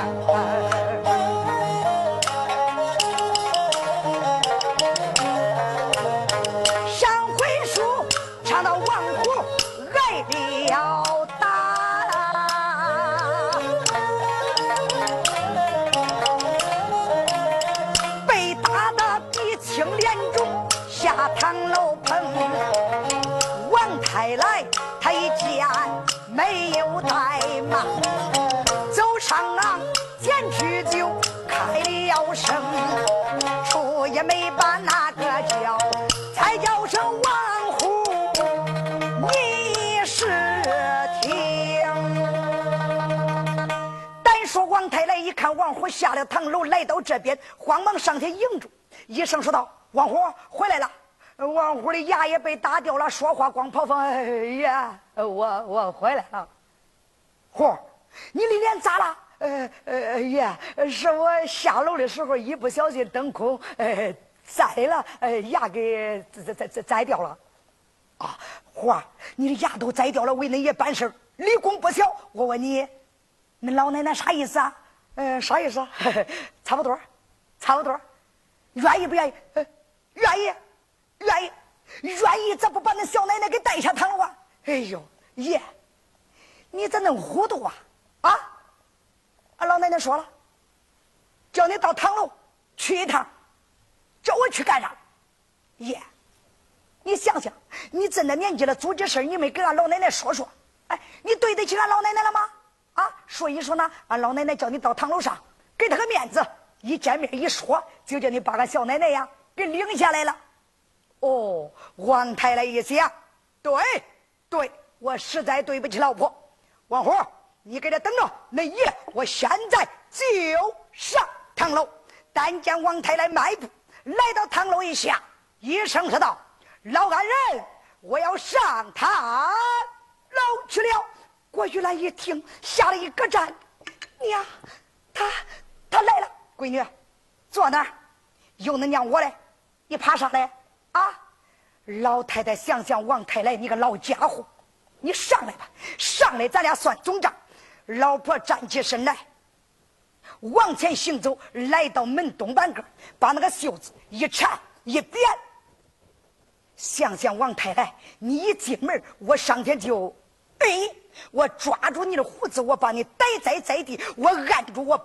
上下了堂楼来到这边，慌忙上前迎住，一声说道。王虎回来了，王虎的牙也被打掉了，说话光跑风。哎呀，我我回来了。虎，你的脸咋了？呃呃爷，是我下楼的时候一不小心蹬空，呃栽了，呃牙给栽栽栽栽掉了。啊，虎儿，你的牙都栽掉了，为恁爷办事立功不小。我问你，恁老奶奶啥意思啊？呃，啥意思？差不多，差不多，愿意不愿意？愿意，愿意，愿意，咋不把那小奶奶给带下堂了啊？哎呦，爷，你咋能糊涂啊？啊！俺老奶奶说了，叫你到堂楼去一趟，叫我去干啥？爷，你想想，你这么年纪了，做这事你没给俺老奶奶说说？哎，你对得起俺老奶奶了吗？所以说呢，俺老奶奶叫你到堂楼上，给她个面子，一见面一说，就叫你把俺小奶奶呀。给领下来了，哦，王太来一想，对，对我实在对不起老婆。王虎，你给他等着，那爷我现在就上堂楼。但见王太来迈步来到堂楼一下，一声说道：“老安人，我要上堂楼去了。”郭玉兰一听，吓了一个颤。娘，他他来了，闺女，坐那儿，有恁娘我嘞。你爬上来啊！老太太想想王太来，你个老家伙，你上来吧，上来，咱俩算总账。老婆站起身来，往前行走，来到门东半个，把那个袖子一缠一扁。想想王太来，你一进门，我上前就，哎，我抓住你的胡子，我把你逮在在地，我按住，我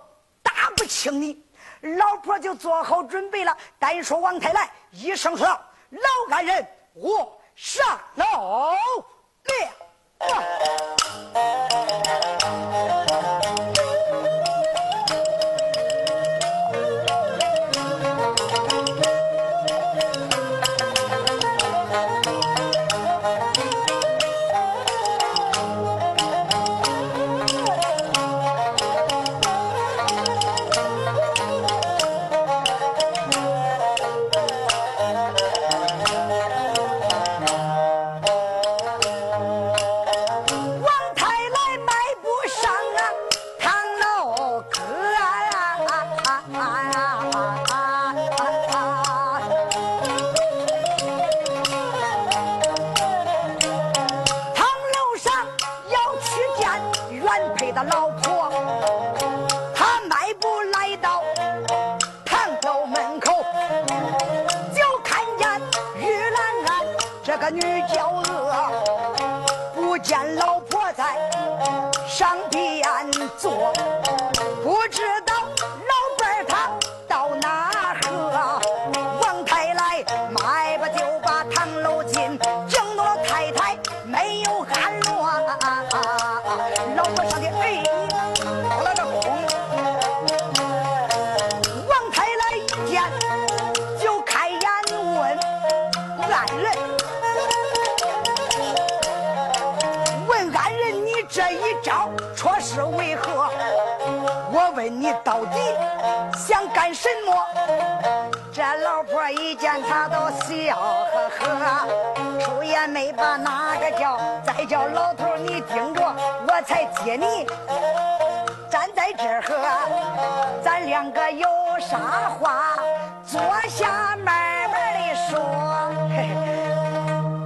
打不轻你。老婆就做好准备了。单说王太来一声说：“老男人，我上楼了。”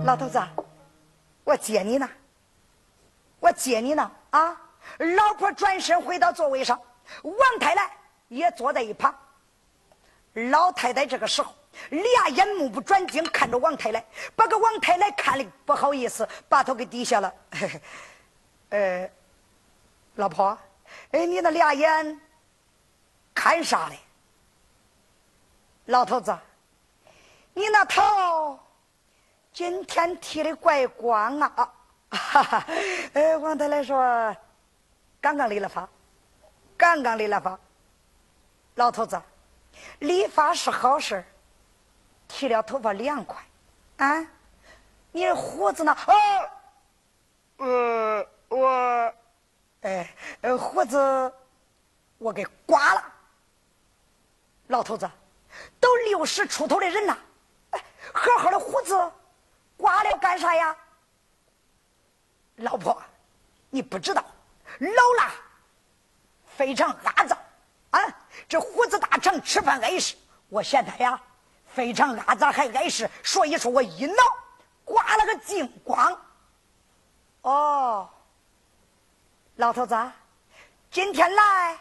老头子，我接你呢，我接你呢啊！老婆转身回到座位上，王太太也坐在一旁。老太太这个时候俩眼目不转睛看着王太太，把个王太太看的不好意思，把头给低下了。呃，老婆，哎，你那俩眼看啥嘞？老头子，你那头今天剃的怪光啊！哈哈，呃，王太太说。刚刚理了发，刚刚理了发。老头子，理发是好事剃了头发凉快。啊，你的胡子呢？哦，呃，我，哎，胡子我给刮了。老头子，都六十出头的人了，哎，好好的胡子刮了干啥呀？老婆，你不知道。老了，非常阿脏啊！这胡子大长，吃饭碍事。我现在呀，非常阿脏还碍事，所以说我一挠，刮了个净光。哦，老头子，今天来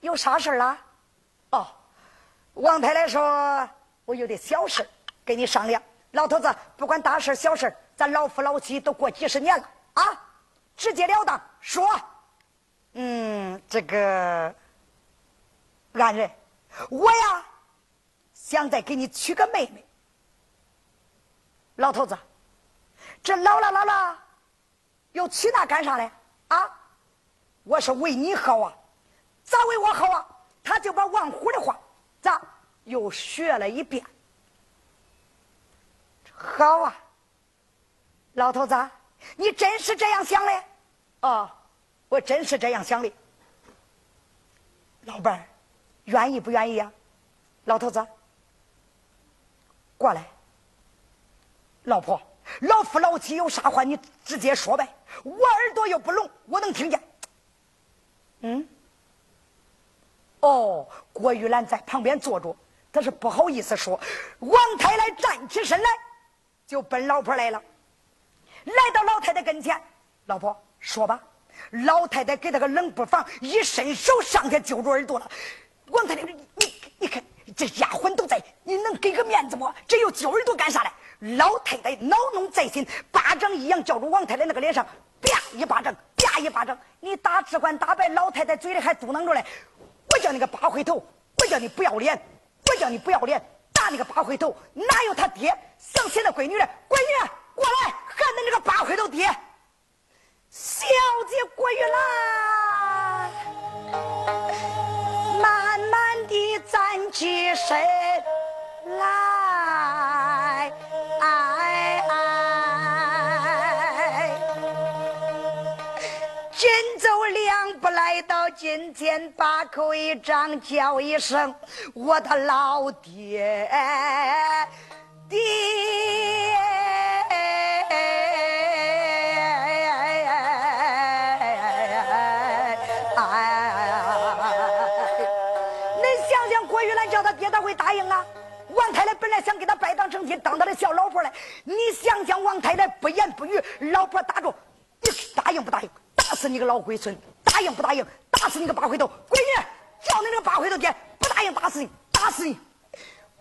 有啥事了？哦，王太太说，我有点小事跟你商量。老头子，不管大事小事，咱老夫老妻都过几十年了啊。直截了当说，嗯，这个安人，我呀想再给你娶个妹妹。老头子，这老了老了，又娶那干啥嘞？啊，我是为你好啊，咋为我好啊？他就把王虎的话咋又学了一遍。好啊，老头子。你真是这样想的？哦，我真是这样想的。老伴儿，愿意不愿意呀？老头子，过来。老婆，老夫老妻有啥话你直接说呗。我耳朵又不聋，我能听见。嗯？哦，郭玉兰在旁边坐着，她是不好意思说。王太来站起身来，就奔老婆来了。来到老太太跟前，老婆说吧。老太太给他个冷不防，一伸手上去揪住耳朵了。王太太，你你看，这丫鬟都在，你能给个面子不？这又揪耳朵干啥嘞？老太太恼怒在心，巴掌一扬，叫住王太太那个脸上，啪一巴掌，啪一巴掌。你打只管打败老太太嘴里还嘟囔着嘞，我叫你个八回头，我叫你不要脸，我叫你不要脸，那个八回头，哪有他爹想起那闺女来？闺女。过来，喊恁那个八回头爹，小姐闺女来，慢慢的站起身来，来到近前，把口一张，叫一声我的老爹爹。会答应啊！王太太本来想给他拜堂成亲，当他的小老婆来。你想想，王太太不言不语，老婆打住，你答应不答应？打死你个老龟孙！答应不答应？打死你个八回头！闺女，叫你那个八回头爹！不答应，打死你！打死你！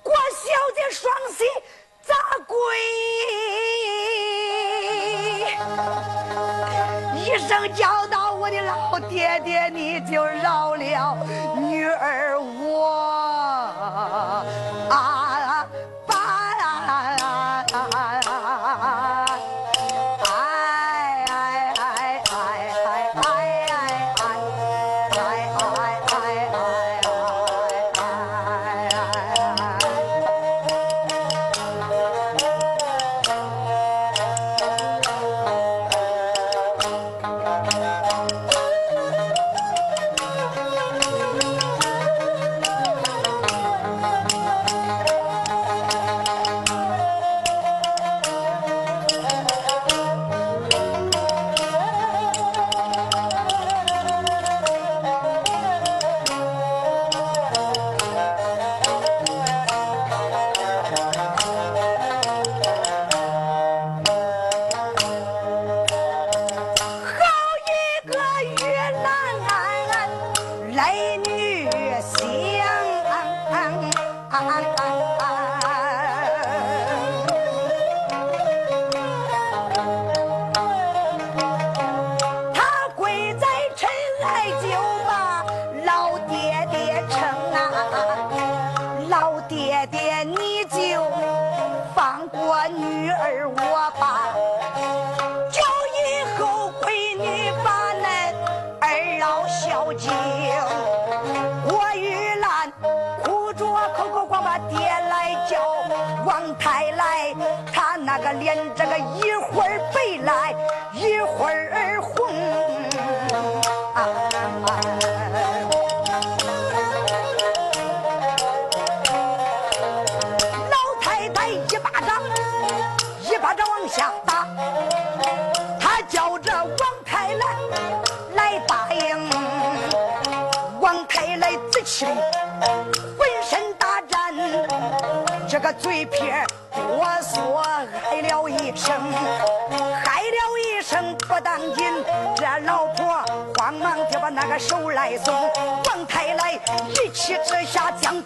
郭小姐双膝咋跪，一声叫道：“我的老爹爹，你就饶了女儿我。”啊！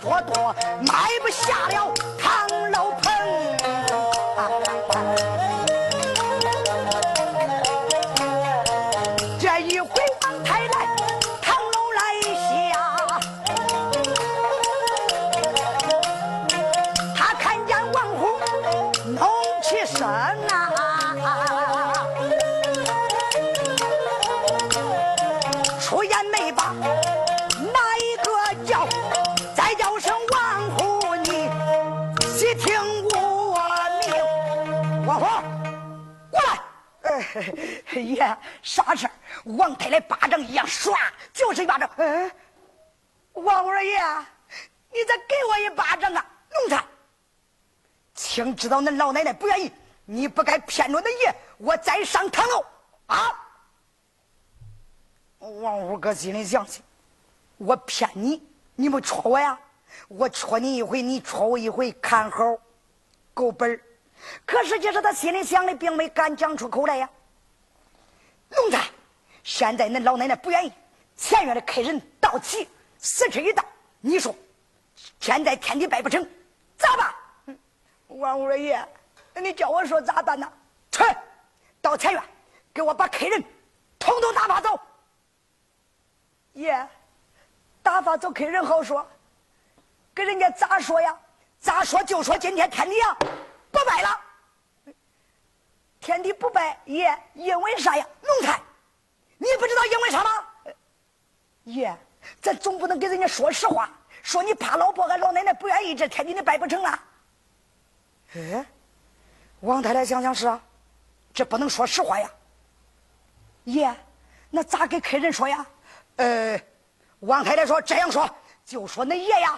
多多你再给我一巴掌啊！奴才，请知道恁老奶奶不愿意，你不该骗着恁爷，我再上堂楼啊！王五哥心里想起，我骗你，你没戳我呀？我戳你一回，你戳我一回，看好，够本儿。可是，就是他心里想的，并没敢讲出口来呀。奴才，现在恁老奶奶不愿意，前院的客人到齐，时辰一到，你说现在天地拜不成，咋办？王二爷，你叫我说咋办呢？去，到财院，给我把客人统统打发走。爷，打发走客人好说，跟人家咋说呀？咋说就说今天天地呀不拜了。天地不拜，爷，因为啥呀？奴才，你不知道因为啥吗？爷，咱总不能给人家说实话，说你怕老婆俺老奶奶不愿意，这天地你拜不成了。哎，王太太想想是啊，这不能说实话呀。爷，那咋给客人说呀？呃，王太太说这样说，就说恁爷呀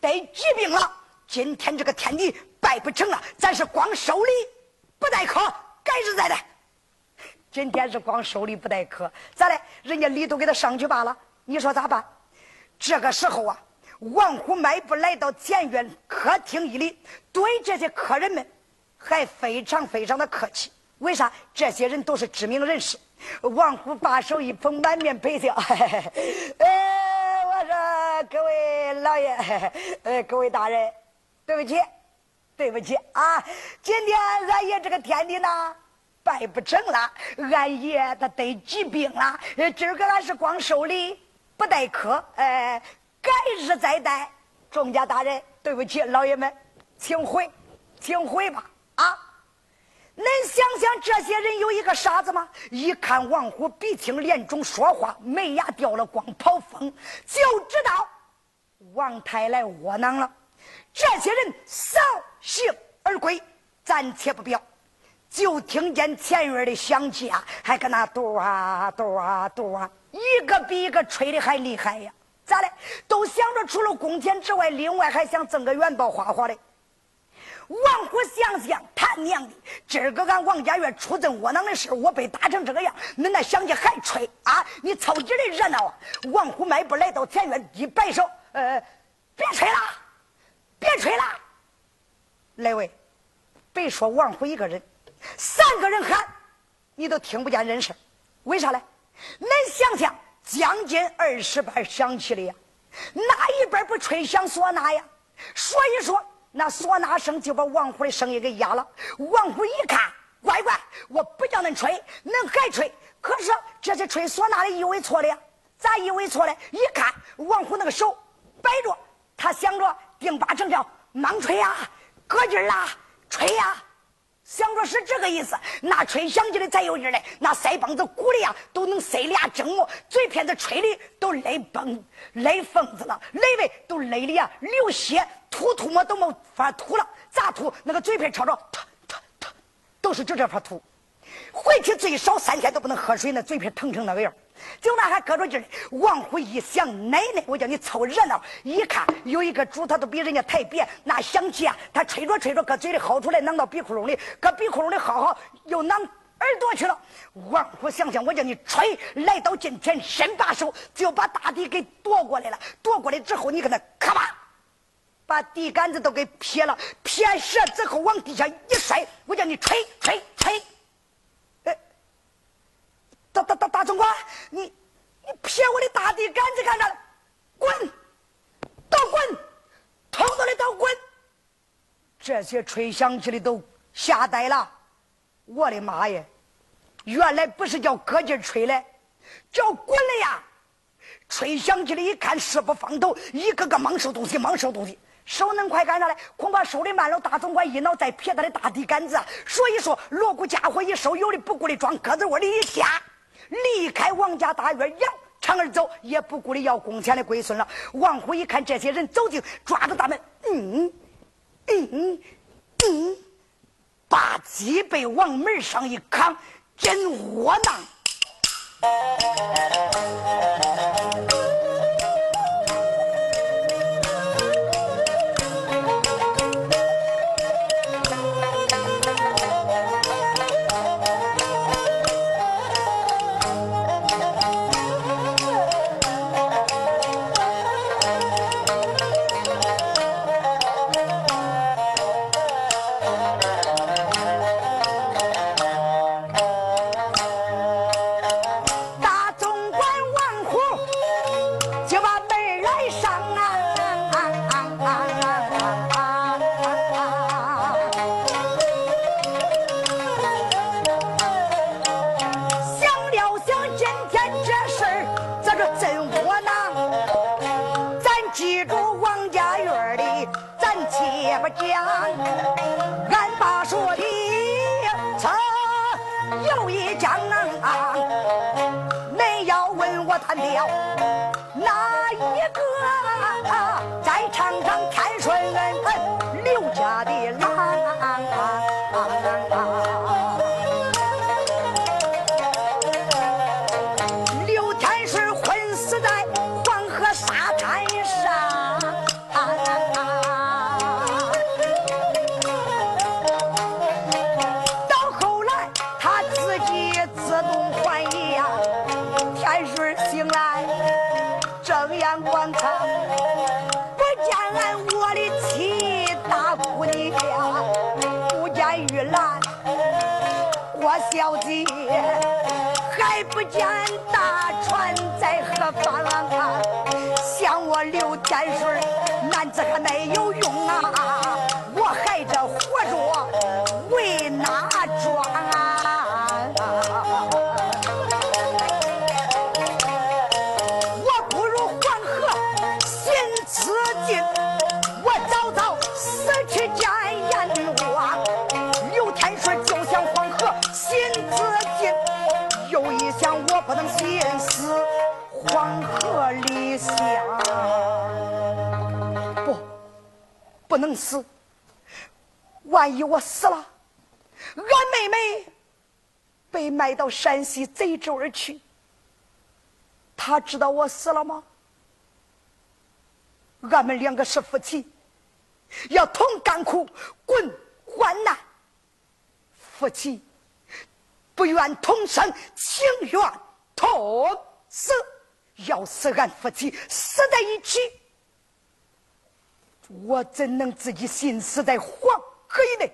得疾病了，今天这个天地拜不成了，咱是光收礼。不待客，改日再来。今天是光收礼不待客，咋的？人家礼都给他上去罢了。你说咋办？这个时候啊，王虎迈步来到前院客厅一里，对这些客人们还非常非常的客气。为啥？这些人都是知名人士。王虎把手一捧，满面陪笑。哎，我说各位老爷，呃，各位大人，对不起。对不起啊，今天俺爷这个天地呢，拜不成了。俺爷他得疾病了，今儿个俺是光收礼不待客，哎，改日再待。众家大人，对不起，老爷们，请回，请回吧。啊，恁想想，这些人有一个傻子吗？一看王虎鼻青脸肿，说话没牙掉了光，跑风，就知道王太来窝囊了。这些人扫兴而归，暂且不表。就听见前院的响起啊，还搁那嘟啊嘟啊嘟啊，一个比一个吹的还厉害呀！咋的？都想着除了工钱之外，另外还想挣个元宝花花的。王虎想想，他娘的，今儿个俺王家院出这窝囊的事，我被打成这个样，恁那响起还吹啊？你凑劲的热闹啊！王虎迈步来到前院，一摆手，呃，别吹了。别吹了，来位，别说王虎一个人，三个人喊，你都听不见人声为啥嘞？恁想想，将近二十班响起的呀，哪一边不吹响唢呐呀？所以说，那唢呐声就把王虎的声音给压了。王虎一看，乖乖，我不叫恁吹，恁还吹。可是这些吹唢呐的以为错了呀？咋以为错了？一看王虎那个手摆着，他想着。定八成叫忙吹呀，搁劲儿啦，吹呀，说是这个意思。那吹响起来才有劲嘞，那腮帮子鼓的呀，都能塞俩蒸馍，嘴片子吹的都勒崩勒疯子了，勒的都勒的呀流血，吐吐沫都没法吐了。咋吐？那个嘴片朝着，吐吐吐，都是就这法吐。回去最少三天都不能喝水，那嘴皮疼成那个样就那还搁着劲儿。王虎一想，奶奶，我叫你凑热闹。一看有一个主，他都比人家抬别，那响起啊，他吹着吹着，搁嘴里薅出来，攮到鼻窟窿里，搁鼻窟窿里薅薅，又囊耳朵去了。王虎想想，我叫你吹，来到近前，伸把手就把大地给夺过来了。夺过来之后，你跟他咔吧，把地杆子都给撇了，撇折之后往地下一摔，我叫你吹吹吹。大大大大总管，你你撇我的大地杆子干啥？滚！都滚！通通的都滚！这些吹响起的都吓呆了。我的妈呀！原来不是叫搁劲吹嘞，叫滚了呀！吹响起来一看，势不方头，一个个忙收东西，忙收东西，手能快干啥嘞？恐怕收的慢了。大总管一脑再撇他的大地杆子，所以说锣鼓家伙一收，有的不顾的装鸽子窝里一夹。离开王家大院，扬长而走，也不顾的要工钱的龟孙了。王虎一看这些人走近，抓住大门，嗯嗯嗯，把脊背往门上一扛，真窝囊。见万一我死了，俺妹妹被卖到山西贼州而去，他知道我死了吗？俺们两个是夫妻，要同甘苦，共患难，夫妻不愿同生，情愿。同死，要死俺夫妻死在一起，我怎能自己心死在黄河以内？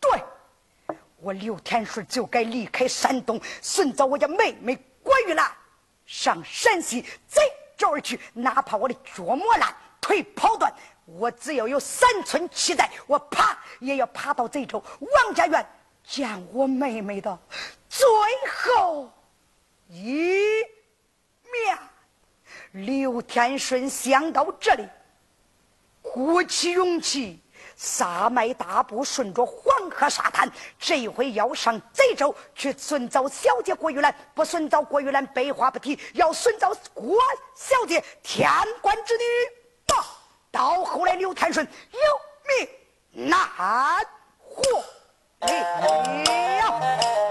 对，我刘天顺就该离开山东，寻找我家妹妹郭玉兰，上山西贼州而去。哪怕我的脚磨烂，腿跑断，我只要有三寸气在，我爬也要爬到贼州王家园见我妹妹的最后。一面，刘天顺想到这里，鼓起勇气，撒迈大步，顺着黄河沙滩，这回要上贼州去寻找小姐郭玉兰。不寻找郭玉兰，白话不提；要寻找郭小姐，天官之女。到，到后来，刘天顺有命难活了。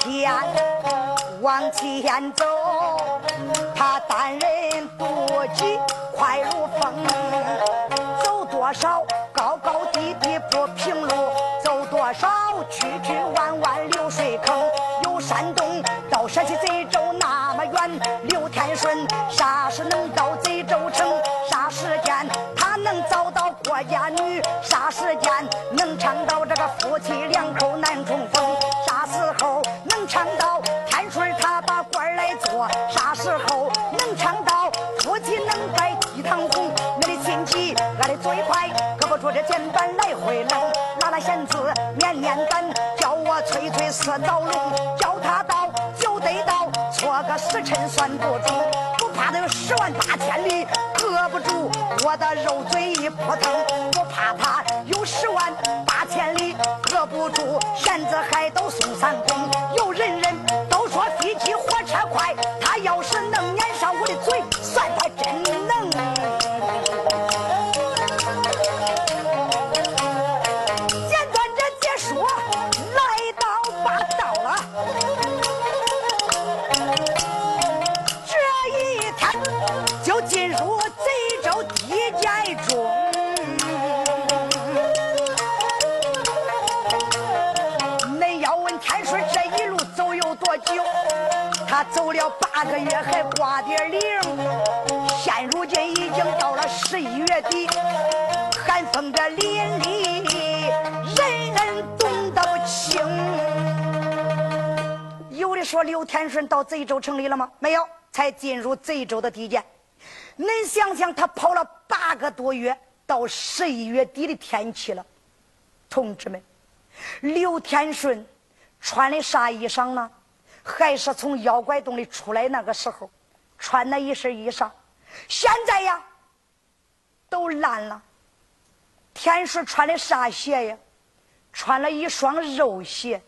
天往前走，他单人独骑快如风，走多少高高低低不平路，走多少曲曲弯弯流水坑。由山东到陕西贼州那么远，刘天顺啥时能到贼州城？啥时间他能找到郭家女？啥时间能唱到这个夫妻两口难重逢？啥时候能唱到天顺他把官来做，啥时候能唱到夫妻能拜地堂红？我的心急，我的嘴快，搁不住这键盘来回扔。拉拉弦子面面胆，叫我催催似早龙，叫他到就得到，错个时辰算不准。十万八千里，隔不住我的肉嘴一扑腾。我怕他有十万八千里，隔不住扇子还都送三公。人人都说飞机火车快，他要是能撵上我的嘴，算他真他走了八个月还挂点零，现如今已经到了十一月底，寒风的凛冽，人人冻得不轻。有的说刘天顺到贼州城里了吗？没有，才进入贼州的地界。恁想想，他跑了八个多月，到十一月底的天气了，同志们，刘天顺穿的啥衣裳呢？还是从妖怪洞里出来那个时候，穿那一身衣裳，现在呀，都烂了。天叔穿的啥鞋呀？穿了一双肉鞋。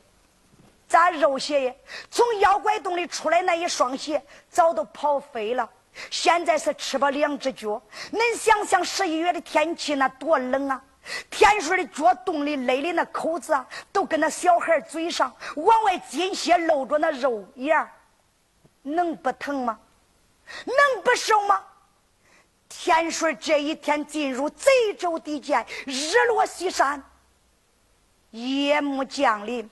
咋肉鞋呀？从妖怪洞里出来那一双鞋，早都跑飞了。现在是吃吧两只脚。恁想想十一月的天气那多冷啊！天顺的脚洞里勒的那口子啊，都跟那小孩嘴上往外进血露着那肉眼能不疼吗？能不瘦吗？天顺这一天进入贼州地界，日落西山，夜幕降临，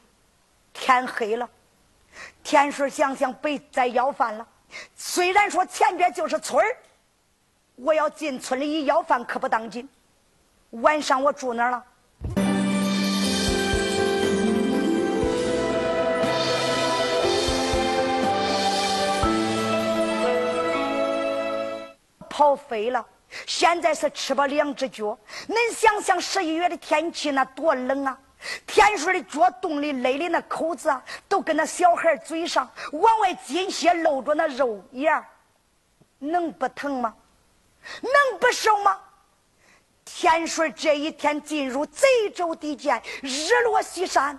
天黑了。天顺想想被再要饭了。虽然说前边就是村儿，我要进村里一要饭可不当紧。晚上我住哪了？跑飞了，现在是吃饱两只脚，恁想想十一月的天气那多冷啊！天水的脚冻的勒的那口子，都跟那小孩嘴上往外进些露着那肉眼能不疼吗？能不瘦吗？天水这一天进入贼州地界，日落西山，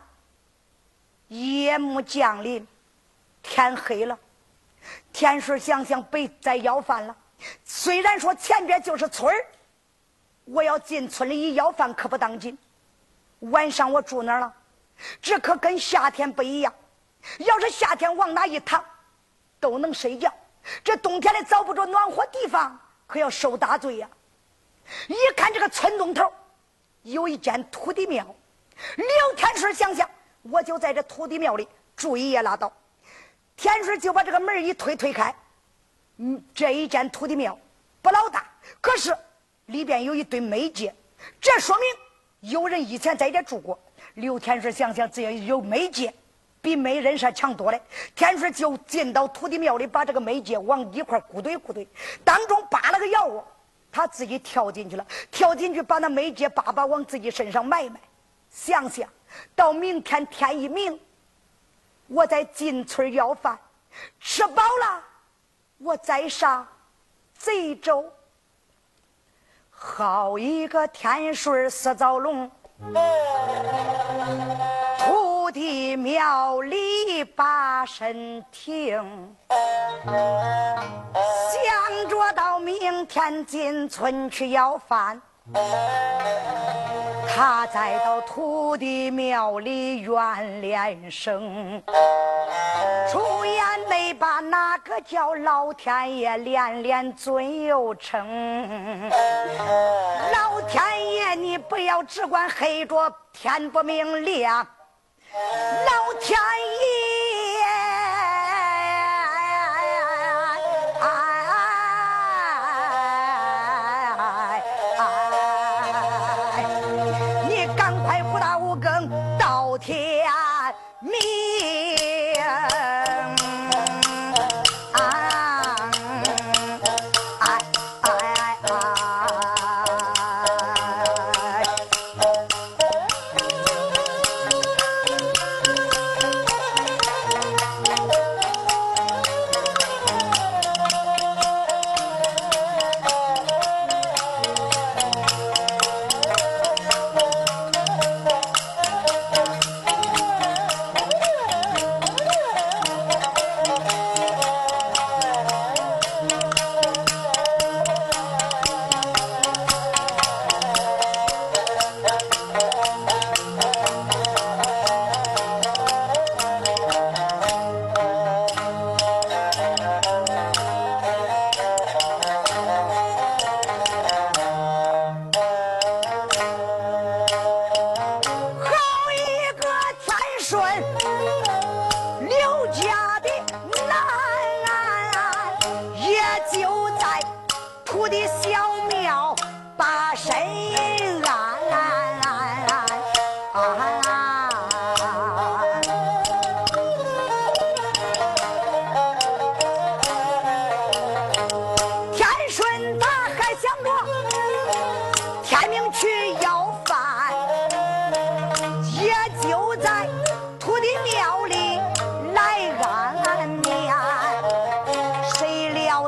夜幕降临，天黑了。天水想想被再要饭了。虽然说前边就是村儿，我要进村里一要饭可不当紧。晚上我住哪儿了？这可跟夏天不一样。要是夏天往哪一躺都能睡觉，这冬天里找不着暖和地方，可要受大罪呀！一看这个村东头有一间土地庙，刘天顺想想，我就在这土地庙里住一夜拉倒。天顺就把这个门一推推开，嗯，这一间土地庙不老大，可是里边有一堆煤秸，这说明有人以前在这住过。刘天顺想想，只要有煤秸，比没人是强多了。天顺就进到土地庙里，把这个煤秸往一块鼓堆鼓堆，当中扒了个窑窝。他自己跳进去了，跳进去把那没结粑粑往自己身上埋埋。想想到明天天一明，我再进村要饭，吃饱了，我再上贼州。好一个天顺四灶龙，土地庙里把身停。想着到明天进村去要饭，他再到土地庙里怨连声，出言没把那个叫老天爷连连尊又称。老天爷，你不要只管黑着天不明亮，老天爷，你赶快不打五更到天明。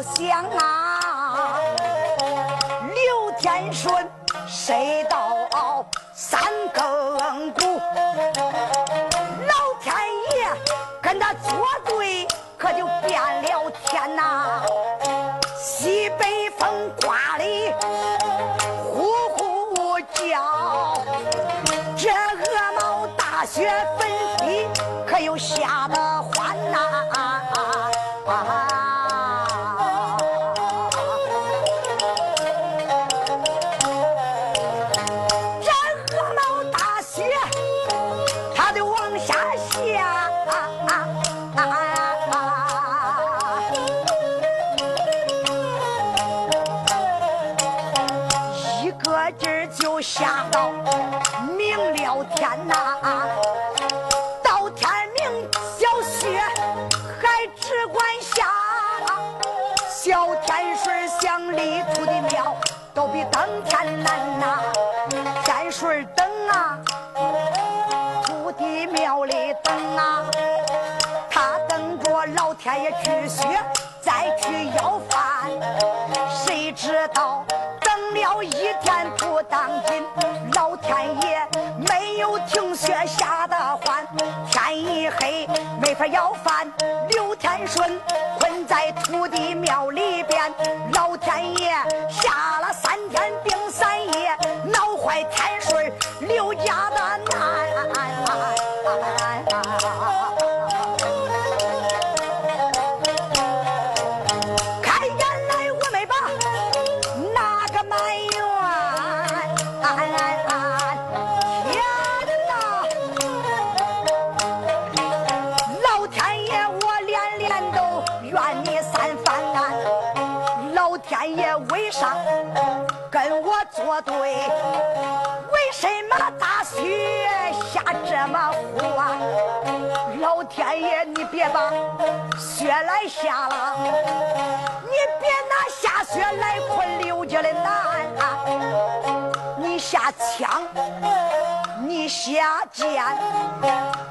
想啊，刘天顺，谁到三更鼓？老天爷跟他作对，可就变了天呐！西北风刮。天难呐。天水等啊，土地庙里等啊，他等着老天爷去雪，再去要饭。谁知道等了一天不当紧，老天爷没有停雪下的欢，天一黑没法要饭。刘天顺困在土地庙里边，老天爷下了三天，闹坏天顺刘家的来下了，你别拿下雪来困刘家的难啊！你下枪，你下剑，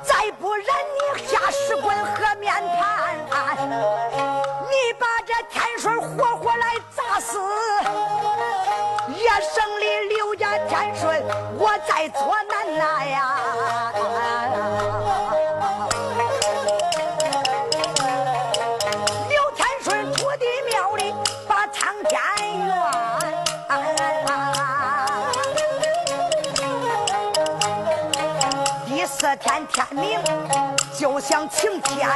再不然你下石棍和面盘，你把这天水活活来砸死，也胜里刘家天顺，我在做难呐呀！第四天天明，就想晴天。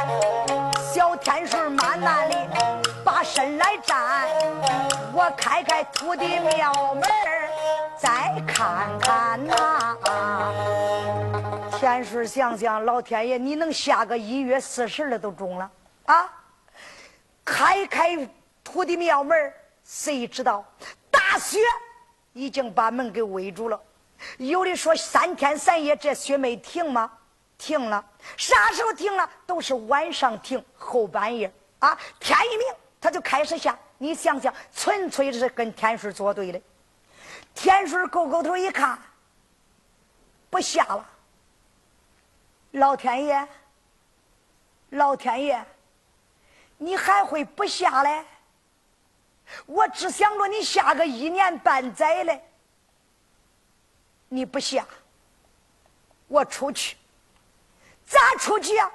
小天顺慢慢的把身来站，我开开土地庙门再看看呐。啊天顺想想，老天爷，你能下个一月四十的都中了啊！开开土地庙门谁知道大雪已经把门给围住了。有的说三天三夜这雪没停吗？停了，啥时候停了？都是晚上停，后半夜啊，天一明它就开始下。你想想，纯粹是跟天水作对的。天水勾勾头一看，不下了。老天爷，老天爷，你还会不下来？我只想着你下个一年半载嘞。你不下，我出去，咋出去呀？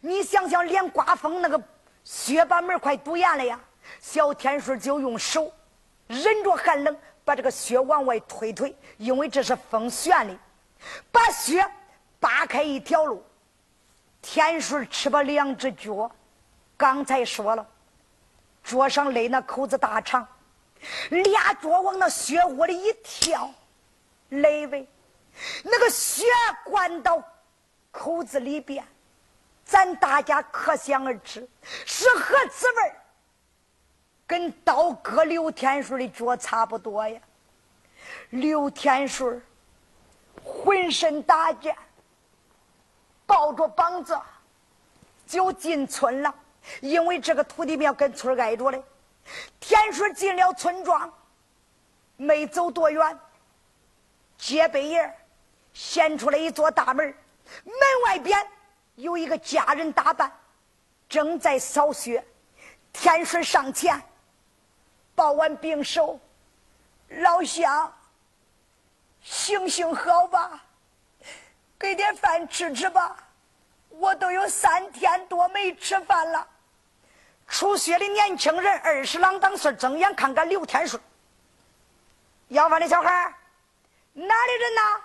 你想想，连刮风那个雪把门快堵严了呀！小天顺就用手忍着寒冷，把这个雪往外推推，因为这是风旋的，把雪扒开一条路。天顺吃吧两只脚，刚才说了，脚上勒那口子大长，俩脚往那雪窝里一跳。雷喂，那个血灌到口子里边，咱大家可想而知是何滋味跟刀割刘天顺的脚差不多呀。刘天顺浑身打颤，抱着膀子就进村了，因为这个土地庙跟村挨着嘞。天顺进了村庄，没走多远。街北沿显出来一座大门，门外边有一个家人打扮，正在扫雪。天顺上前抱完病手，老乡，行行好吧，给点饭吃吃吧，我都有三天多没吃饭了。出血的年轻人二十郎当岁，睁眼看看刘天顺，要饭的小孩哪里人呐？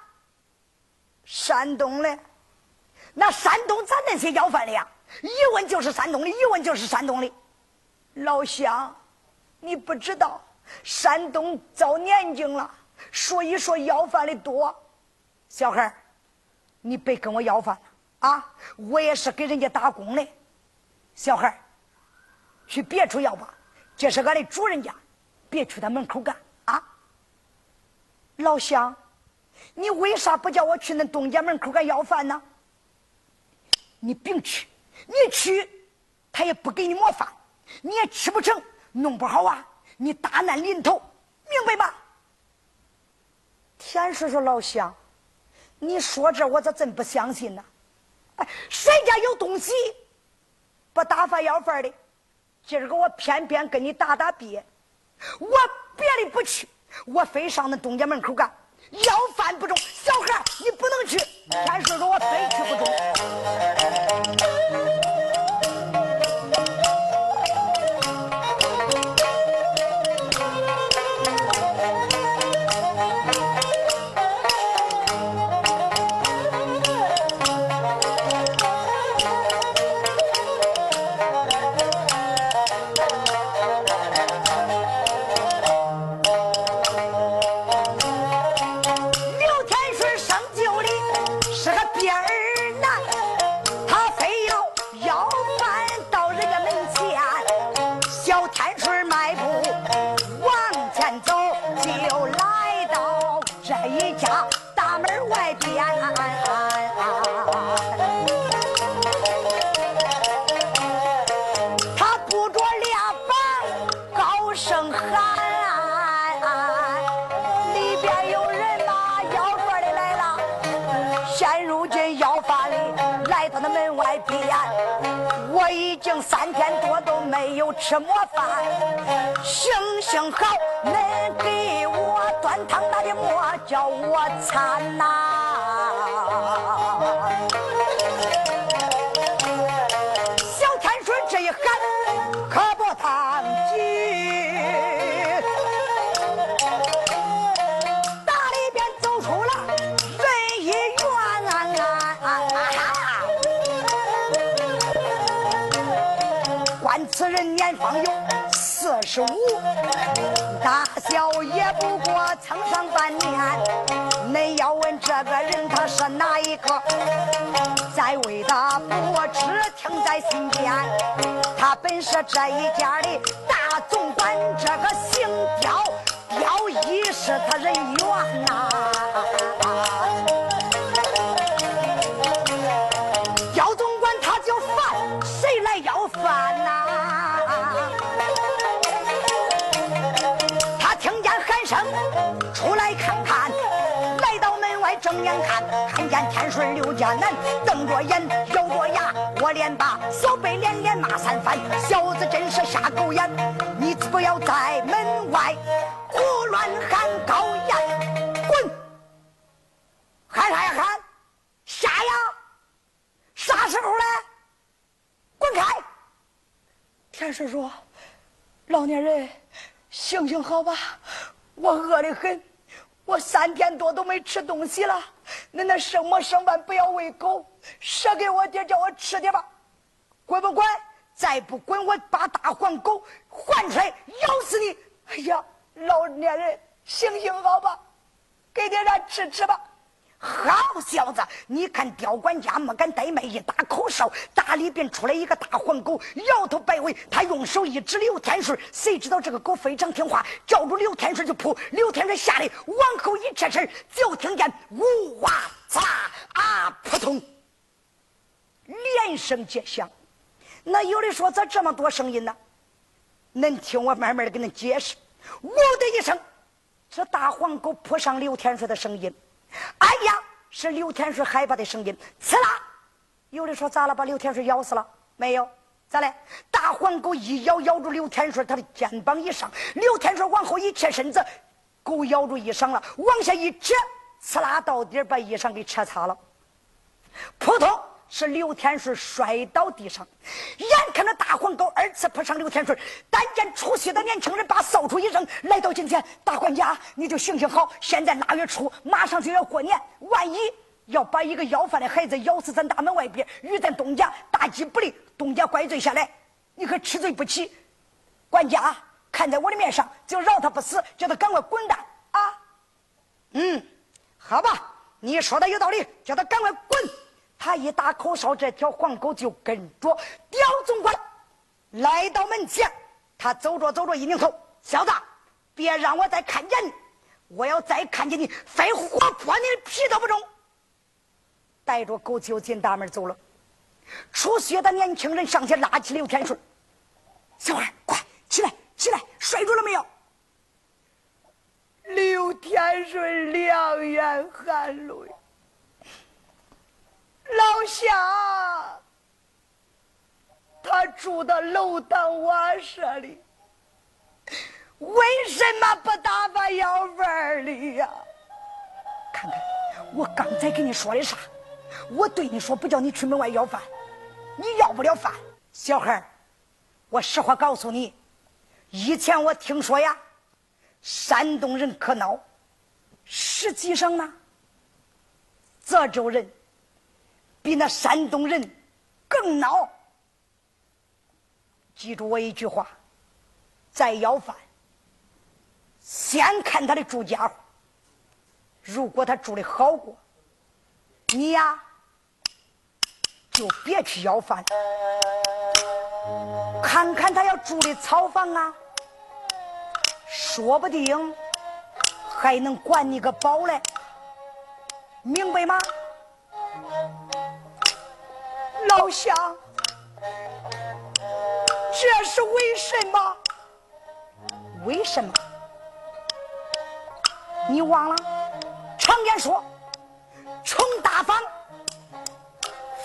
山东的，那山东咱那些要饭的呀，一问就是山东的，一问就是山东的。老乡，你不知道，山东遭年景了，所以说要饭的多。小孩你别跟我要饭了啊！我也是给人家打工的。小孩去别处要吧，这是俺的主人家，别去他门口干。老乡，你为啥不叫我去那东家门口干要饭呢？你别去，你去，他也不给你磨饭，你也吃不成，弄不好啊，你大难临头，明白吗？田叔叔：“老乡，你说这我咋真不相信呢？哎，谁家有东西不打发要饭的？今儿个我偏偏跟你打打别，我别的不去，我非上那东家门口干。要饭不中，小孩你不能去。田叔说我非去不中。”这个人他是哪一个，在位的不知听在心间。他本是这一家的大总管，这个姓刁，刁一是他人缘呐。看，看见天顺刘家男瞪着眼，咬着牙，我连把小辈连连骂三番。小子真是瞎狗眼！你不要在门外胡乱喊高言，滚！喊啥呀喊？下呀！啥时候嘞？滚开！天顺说：“老年人，行行好吧，我饿得很。”我三天多都没吃东西了，恁那剩馍剩饭不要喂狗，舍给我爹，叫我吃点吧。滚不滚？再不滚，我把大黄狗唤出来咬死你！哎呀，老年人，行行好吧，给点啥吃吃吧。好小子，你看刁管家没敢怠慢，一打口哨，大里边出来一个大黄狗，摇头摆尾。他用手一指刘天顺，谁知道这个狗非常听话，叫住刘天顺就扑。刘天顺吓得往后一撤身，就听见呜哇嚓啊扑通，连声皆响。那有的说咋这么多声音呢？恁听我慢慢的给恁解释。呜的一声，这大黄狗扑上刘天顺的声音。哎呀，是刘天顺害怕的声音。刺啦！有的说咋了？把刘天顺咬死了？没有，咋嘞？大黄狗一咬，咬住刘天顺他的肩膀一上。刘天顺往后一切身子，狗咬住衣裳了，往下一扯，刺啦到底把衣裳给扯擦了。扑通！是刘天顺摔倒地上，眼看着大黄狗二次扑上刘天顺，但见出血的年轻人把扫帚一扔，来到近前，大管家，你就行行好，现在腊月初，马上就要过年，万一要把一个要饭的孩子咬死咱大门外边，与咱东家大吉不利，东家怪罪下来，你可吃罪不起。管家看在我的面上，就饶他不死，叫他赶快滚蛋啊！嗯，好吧，你说的有道理，叫他赶快滚。他一打口哨，这条黄狗就跟着刁总管来到门前。他走着走着，一拧头：“小子，别让我再看见你！我要再看见你，非活剥你的皮都不中！”带着狗就进大门走了。出血的年轻人上前拉起刘天顺：“小孩，快起来，起来！摔住了没有？”刘天顺两眼含泪，老夏，他住的楼道瓦舍里，为什么不打发要饭的呀？看看，我刚才跟你说的啥？我对你说，不叫你去门外要饭，你要不了饭。小孩我实话告诉你，以前我听说呀。山东人可孬，实际上呢，泽州人比那山东人更孬。记住我一句话：再要饭，先看他的住家伙。如果他住的好过，你呀就别去要饭。看看他要住的草房啊。说不定还能管你个饱嘞，明白吗？老乡，这是为什么？为什么？你忘了？常言说：“穷大方，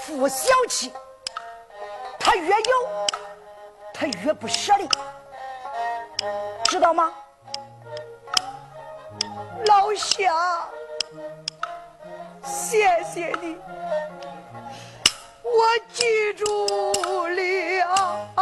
富小气。”他越有，他越不舍得。知道吗，老乡？谢谢你，我记住了。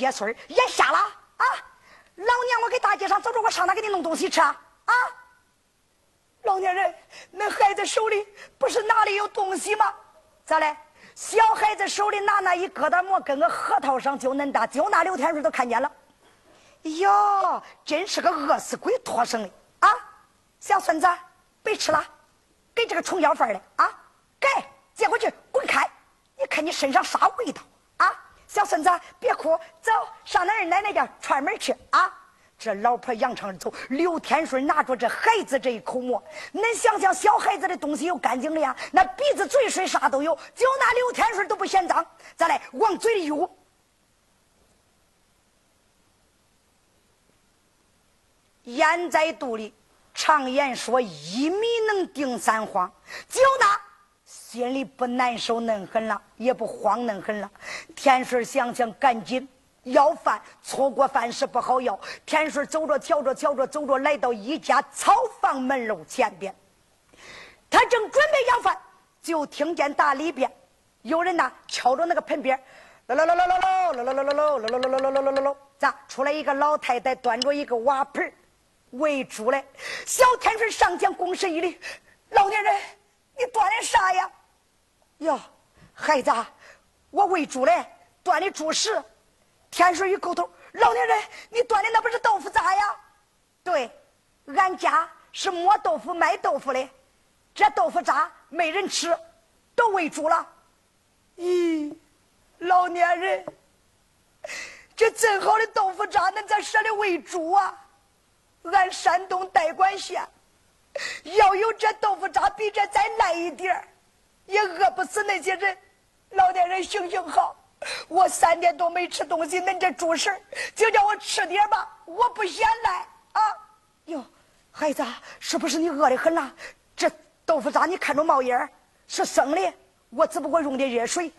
这个小鳖孙眼瞎了啊！老娘我给大街上走着，我上哪给你弄东西吃啊？啊！老年人，那孩子手里不是拿里有东西吗？咋嘞？小孩子手里拿那一疙瘩馍，跟个核桃上就恁大，就那刘天顺都看见了。哟，真是个饿死鬼托生的啊！小孙子，别吃了，给这个虫要饭的啊，给接过去，滚开！你看你身上啥味道？小孙子，别哭，走上那儿奶奶家串门去啊！这老婆扬长而走，刘天顺拿着这孩子这一口馍，恁想想，小孩子的东西有干净的呀，那鼻子、嘴、水啥都有，就那刘天顺都不嫌脏，再来往嘴里捂。咽在肚里，常言说一米能顶三荒，就那心里不难受恁狠了，也不慌恁狠了。天顺想想，赶紧要饭，错过饭是不好要。天顺走着瞧着瞧着走着，来到一家草房门楼前边，他正准备要饭，就听见大里边有人呐敲着那个盆边，喽喽喽喽喽喽喽喽喽喽喽喽喽喽喽喽喽喽喽，咋出来一个老太太端着一个瓦盆喂猪嘞！小天顺上前躬身一礼：“老年人，你端的啥呀？”“哟，孩子，我喂猪嘞，端的猪食。”天水一勾头：“老年人，你端的那不是豆腐渣呀？”“对，俺家是磨豆腐卖豆腐的，这豆腐渣没人吃，都喂猪了。”“咦，老年人，这真好的豆腐渣，恁咋舍得喂猪啊？”俺山东代管县要有这豆腐渣，比这再烂一点也饿不死那些人。老年人行行好，我三天多没吃东西，恁这猪食就叫我吃点吧，我不嫌赖啊！哟，孩子，是不是你饿得很了？这豆腐渣你看着冒烟是生的，我只不过用点热水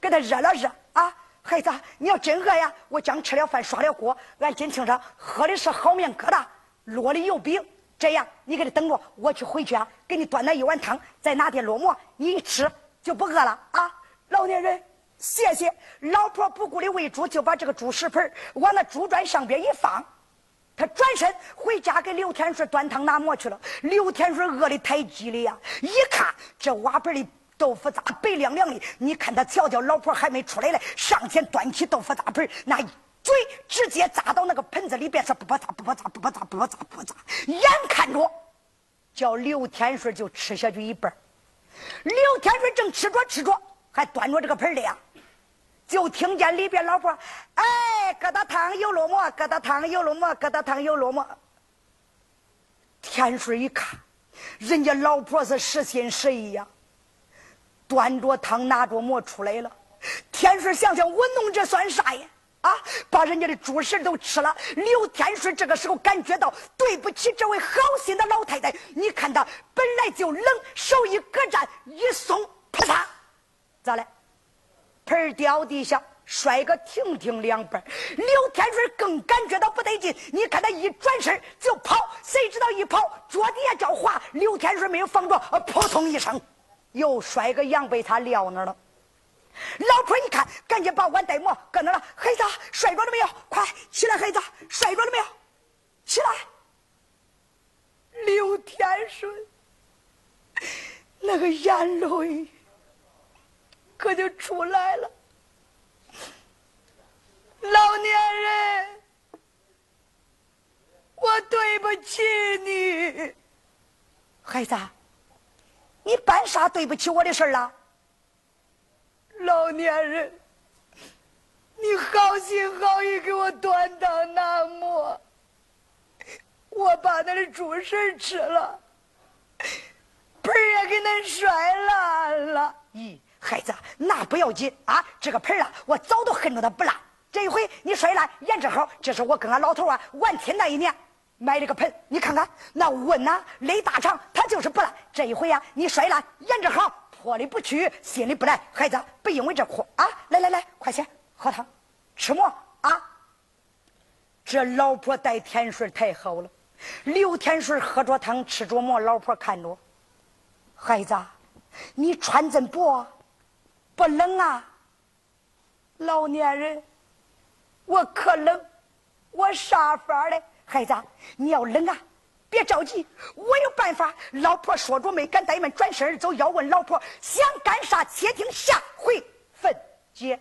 给它热了热啊。孩子，你要真饿呀，我刚吃了饭，刷了锅，俺今清早喝的是好面疙瘩。落的油饼，这样你给他等着，我去回去啊，给你端那一碗汤，再拿点烙馍，你一吃就不饿了啊！老年人，谢谢。老婆不顾的喂猪，就把这个猪食盆往那猪砖上边一放，他转身回家给刘天顺端汤拿馍去了。刘天顺饿的太急了呀，一看这瓦盆里豆腐渣白亮亮的，你看他瞧瞧，老婆还没出来嘞，上前端起豆腐渣盆那。嘴直接扎到那个盆子里边，是不不扎不不扎不不扎不不扎不扎，眼看着叫刘天顺就吃下去一半刘天顺正吃着吃着，还端着这个盆的呀，就听见里边老婆哎，疙瘩汤有落沫，疙瘩汤有落沫，疙瘩汤有落沫。天顺一看，人家老婆是实心实意呀，端着汤拿着馍出来了。天顺想想，我弄这算啥呀？啊！把人家的猪食都吃了。刘天顺这个时候感觉到对不起这位好心的老太太。你看他本来就冷，手一搁站，一松，啪嚓，咋了？盆掉地下，摔个停停两半。刘天顺更感觉到不得劲。你看他一转身就跑，谁知道一跑脚底下脚滑。刘天顺没有防着，扑通一声，又摔个羊被他撂那了。老婆一看，赶紧把碗带馍搁那了。孩子摔着了没有？快起来！孩子摔着了没有？起来！刘天顺那个眼泪可就出来了。老年人，我对不起你。孩子，你办啥对不起我的事了？老年人，你好心好意给我端汤拿馍，我把那的猪食吃了，盆也给恁摔烂了。咦，孩子，那不要紧啊，这个盆啊，我早都恨着它不烂。这一回你摔烂，也正好，这是我跟俺老头啊完亲那一年买了个盆，你看看那温呐，勒大肠，它就是不烂。这一回呀，你摔烂，也正好。破里不去，心里不来，孩子不因为这哭啊！来来来，快些喝汤，吃馍啊！这老婆待天顺太好了。刘天顺喝着汤，吃着馍，老婆看着，孩子，你穿这薄，不冷啊？老年人，我可冷，我啥法嘞？孩子，你要冷啊？别着急，我有办法。老婆说着没敢怠慢，转身而走。要问老婆想干啥，且听下回分解。